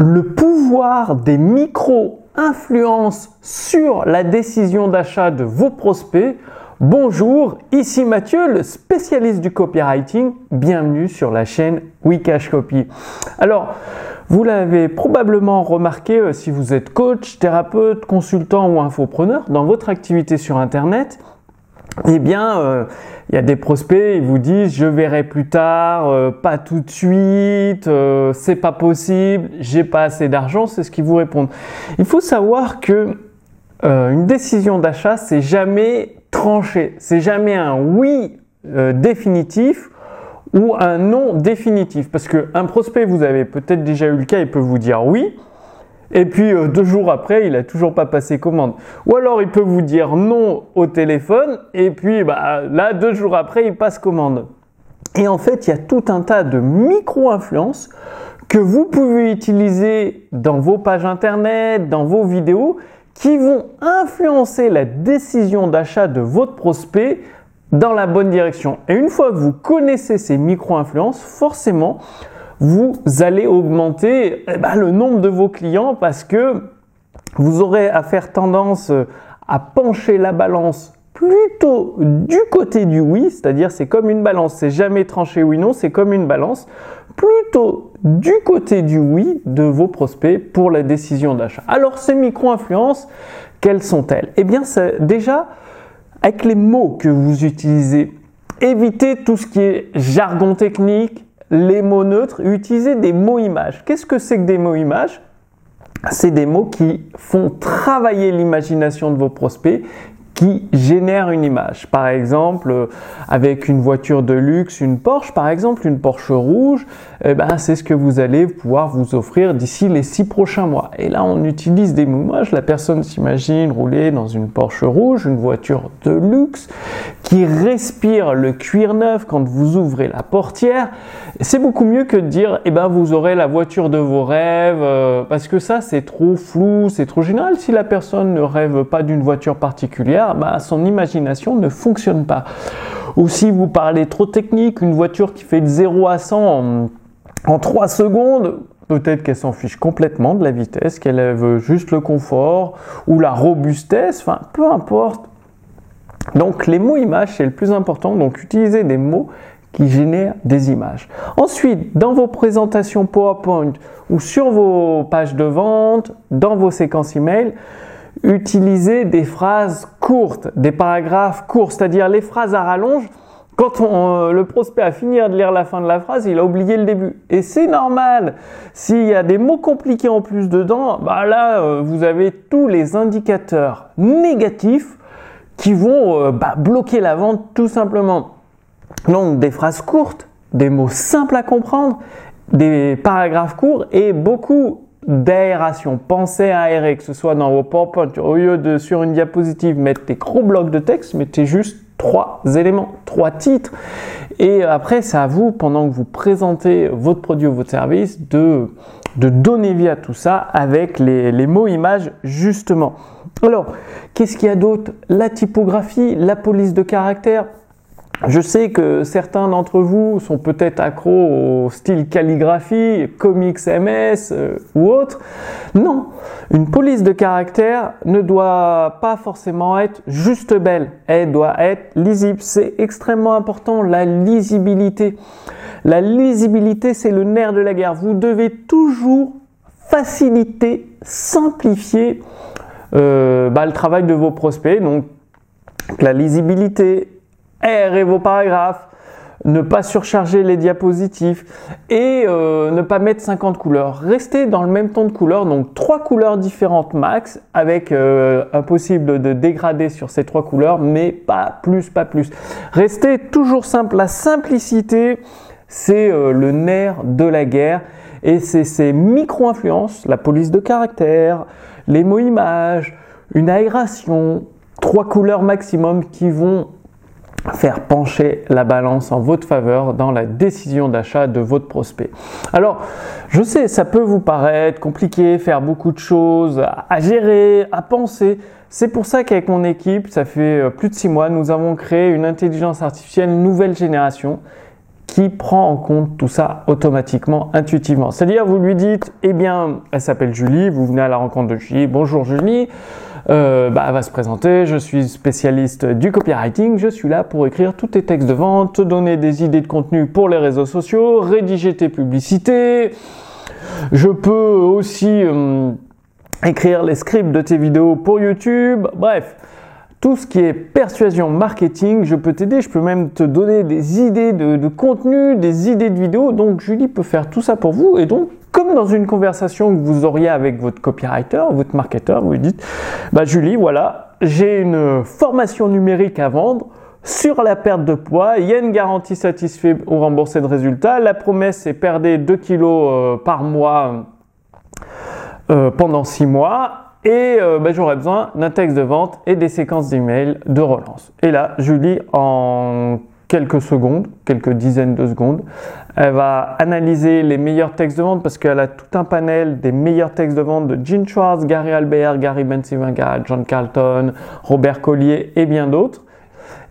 le pouvoir des micro-influences sur la décision d'achat de vos prospects. Bonjour, ici Mathieu, le spécialiste du copywriting. Bienvenue sur la chaîne Wikash Copy. Alors, vous l'avez probablement remarqué euh, si vous êtes coach, thérapeute, consultant ou infopreneur dans votre activité sur Internet, eh bien, euh, il y a des prospects, ils vous disent je verrai plus tard, euh, pas tout de suite, euh, c'est pas possible, j'ai pas assez d'argent, c'est ce qu'ils vous répondent. Il faut savoir que une décision d'achat, c'est jamais tranché, c'est jamais un oui définitif ou un non définitif. Parce qu'un prospect, vous avez peut-être déjà eu le cas, il peut vous dire oui, et puis euh, deux jours après, il n'a toujours pas passé commande. Ou alors il peut vous dire non au téléphone, et puis bah, là, deux jours après, il passe commande. Et en fait, il y a tout un tas de micro-influences que vous pouvez utiliser dans vos pages internet, dans vos vidéos, qui vont influencer la décision d'achat de votre prospect dans la bonne direction. Et une fois que vous connaissez ces micro-influences, forcément, vous allez augmenter eh ben, le nombre de vos clients parce que vous aurez à faire tendance à pencher la balance plutôt du côté du oui, c'est-à-dire c'est comme une balance, c'est jamais tranché oui-non, c'est comme une balance, plutôt du côté du oui de vos prospects pour la décision d'achat. Alors ces micro-influences, quelles sont-elles? Eh bien déjà, avec les mots que vous utilisez, évitez tout ce qui est jargon technique, les mots neutres, utilisez des mots images. Qu'est-ce que c'est que des mots images? C'est des mots qui font travailler l'imagination de vos prospects, qui génère une image. Par exemple, euh, avec une voiture de luxe, une Porsche, par exemple, une Porsche rouge, eh ben, c'est ce que vous allez pouvoir vous offrir d'ici les six prochains mois. Et là, on utilise des images. La personne s'imagine rouler dans une Porsche rouge, une voiture de luxe, qui respire le cuir neuf quand vous ouvrez la portière. C'est beaucoup mieux que de dire, eh ben, vous aurez la voiture de vos rêves, euh, parce que ça, c'est trop flou, c'est trop général. Si la personne ne rêve pas d'une voiture particulière, bah, son imagination ne fonctionne pas. Ou si vous parlez trop technique, une voiture qui fait de 0 à 100 en, 3 secondes, peut-être qu'elle s'en fiche complètement de la vitesse, qu'elle veut juste le confort ou la robustesse, peu importe. Donc les mots images, c'est le plus important, donc utilisez des mots qui génèrent des images. Ensuite, dans vos présentations PowerPoint ou sur vos pages de vente, dans vos séquences email, utiliser des phrases courtes, des paragraphes courts, c'est-à-dire les phrases à rallonge. Quand euh, le prospect a fini de lire la fin de la phrase, il a oublié le début. Et c'est normal. S'il y a des mots compliqués en plus dedans, bah là, euh, vous avez tous les indicateurs négatifs qui vont euh, bah, bloquer la vente tout simplement. Donc des phrases courtes, des mots simples à comprendre, des paragraphes courts et beaucoup d'aération. Pensez à aérer, que ce soit dans vos PowerPoint, au lieu de sur une diapositive mettre des gros blocs de texte, mettez juste trois éléments, trois titres. Et après, c'est à vous, pendant que vous présentez votre produit ou votre service, de, de donner vie à tout ça avec les, les mots images justement. Alors, qu'est-ce qu'il y a d'autre? La typographie, la police de caractère. Je sais que certains d'entre vous sont peut-être accros au style calligraphie, comics MS euh, ou autre. Non, une police de caractère ne doit pas forcément être juste belle, elle doit être lisible. C'est extrêmement important, la lisibilité. La lisibilité, c'est le nerf de la guerre. Vous devez toujours faciliter, simplifier euh, bah, le travail de vos prospects. Donc, la lisibilité, aérer vos paragraphes, ne pas surcharger les diapositives et euh, ne pas mettre 50 couleurs. Restez dans le même ton de couleur, donc trois couleurs différentes max, avec euh, impossible de dégrader sur ces trois couleurs, mais pas plus, pas plus. Restez toujours simple. La simplicité, c'est euh, le nerf de la guerre et c'est ces micro-influences, la police de caractère, les mots images, une aération, trois couleurs maximum qui vont faire pencher la balance en votre faveur dans la décision d'achat de votre prospect. Alors, je sais, ça peut vous paraître compliqué, faire beaucoup de choses à gérer, à penser. C'est pour ça qu'avec mon équipe, ça fait euh, plus de six mois, nous avons créé une intelligence artificielle nouvelle génération qui prend en compte tout ça automatiquement, intuitivement. C'est-à-dire, vous lui dites, eh bien, elle s'appelle Julie, vous venez à la rencontre de Julie, bonjour Julie, euh, bah, elle va se présenter, je suis spécialiste du copywriting, je suis là pour écrire tous tes textes de vente, te donner des idées de contenu pour les réseaux sociaux, rédiger tes publicités, je peux aussi euh, écrire les scripts de tes vidéos pour YouTube, bref tout ce qui est persuasion marketing, je peux t'aider, je peux même te donner des idées de, contenu, des idées de vidéos. Donc Julie peut faire tout ça pour vous. Et donc, comme dans une conversation que vous auriez avec votre copywriter, votre marketeur, vous lui dites, bah Julie, voilà, j'ai une formation numérique à vendre sur la perte de poids. Il y a une garantie satisfait ou remboursée de résultats. La promesse, c'est perdre 2 kilos euh, par mois euh, pendant 6 mois et euh, ben, j'aurais besoin d'un texte de vente et des séquences d'emails de relance. Et là, Julie, en quelques secondes, quelques dizaines de secondes, elle va analyser les meilleurs textes de vente parce qu'elle a tout un panel des meilleurs textes de vente de Gene Schwartz, Gary Albert, Gary Bencivenga, John Carlton, Robert Collier et bien d'autres.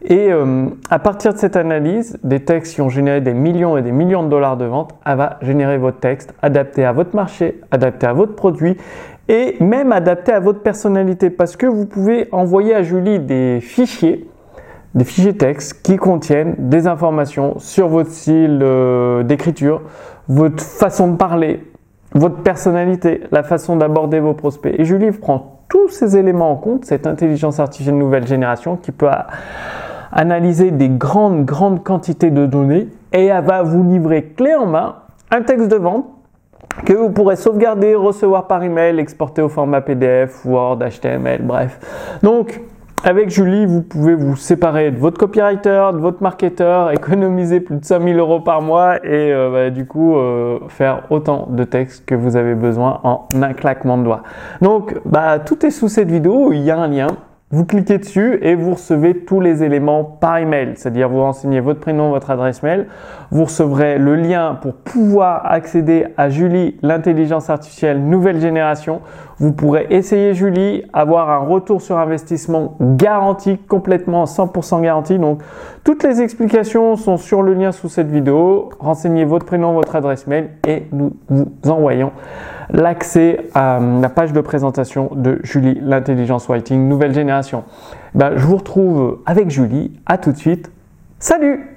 Et euh, à partir de cette analyse, des textes qui ont généré des millions et des millions de dollars de vente, elle va générer votre texte adapté à votre marché, adapté à votre produit et même adapté à votre personnalité. Parce que vous pouvez envoyer à Julie des fichiers, des fichiers texte qui contiennent des informations sur votre style euh, d'écriture, votre façon de parler, votre personnalité, la façon d'aborder vos prospects. Et Julie prend tous ces éléments en compte, cette intelligence artificielle nouvelle génération qui peut analyser des grandes, grandes quantités de données et elle va vous livrer clé en main un texte de vente que vous pourrez sauvegarder, recevoir par email, exporter au format PDF, Word, HTML, bref. Donc, avec Julie, vous pouvez vous séparer de votre copywriter, de votre marketeur, économiser plus de 5000 euros par mois et euh, bah, du coup euh, faire autant de textes que vous avez besoin en un claquement de doigts. Donc, bah, tout est sous cette vidéo, il y a un lien. Vous cliquez dessus et vous recevez tous les éléments par email, c'est-à-dire vous renseignez votre prénom, votre adresse mail. Vous recevrez le lien pour pouvoir accéder à Julie, l'intelligence artificielle nouvelle génération. Vous pourrez essayer Julie, avoir un retour sur investissement garanti, complètement 100% garanti. Donc toutes les explications sont sur le lien sous cette vidéo. Renseignez votre prénom, votre adresse mail et nous vous envoyons l'accès à la page de présentation de Julie, l'intelligence writing nouvelle génération. Ben, je vous retrouve avec Julie. À tout de suite. Salut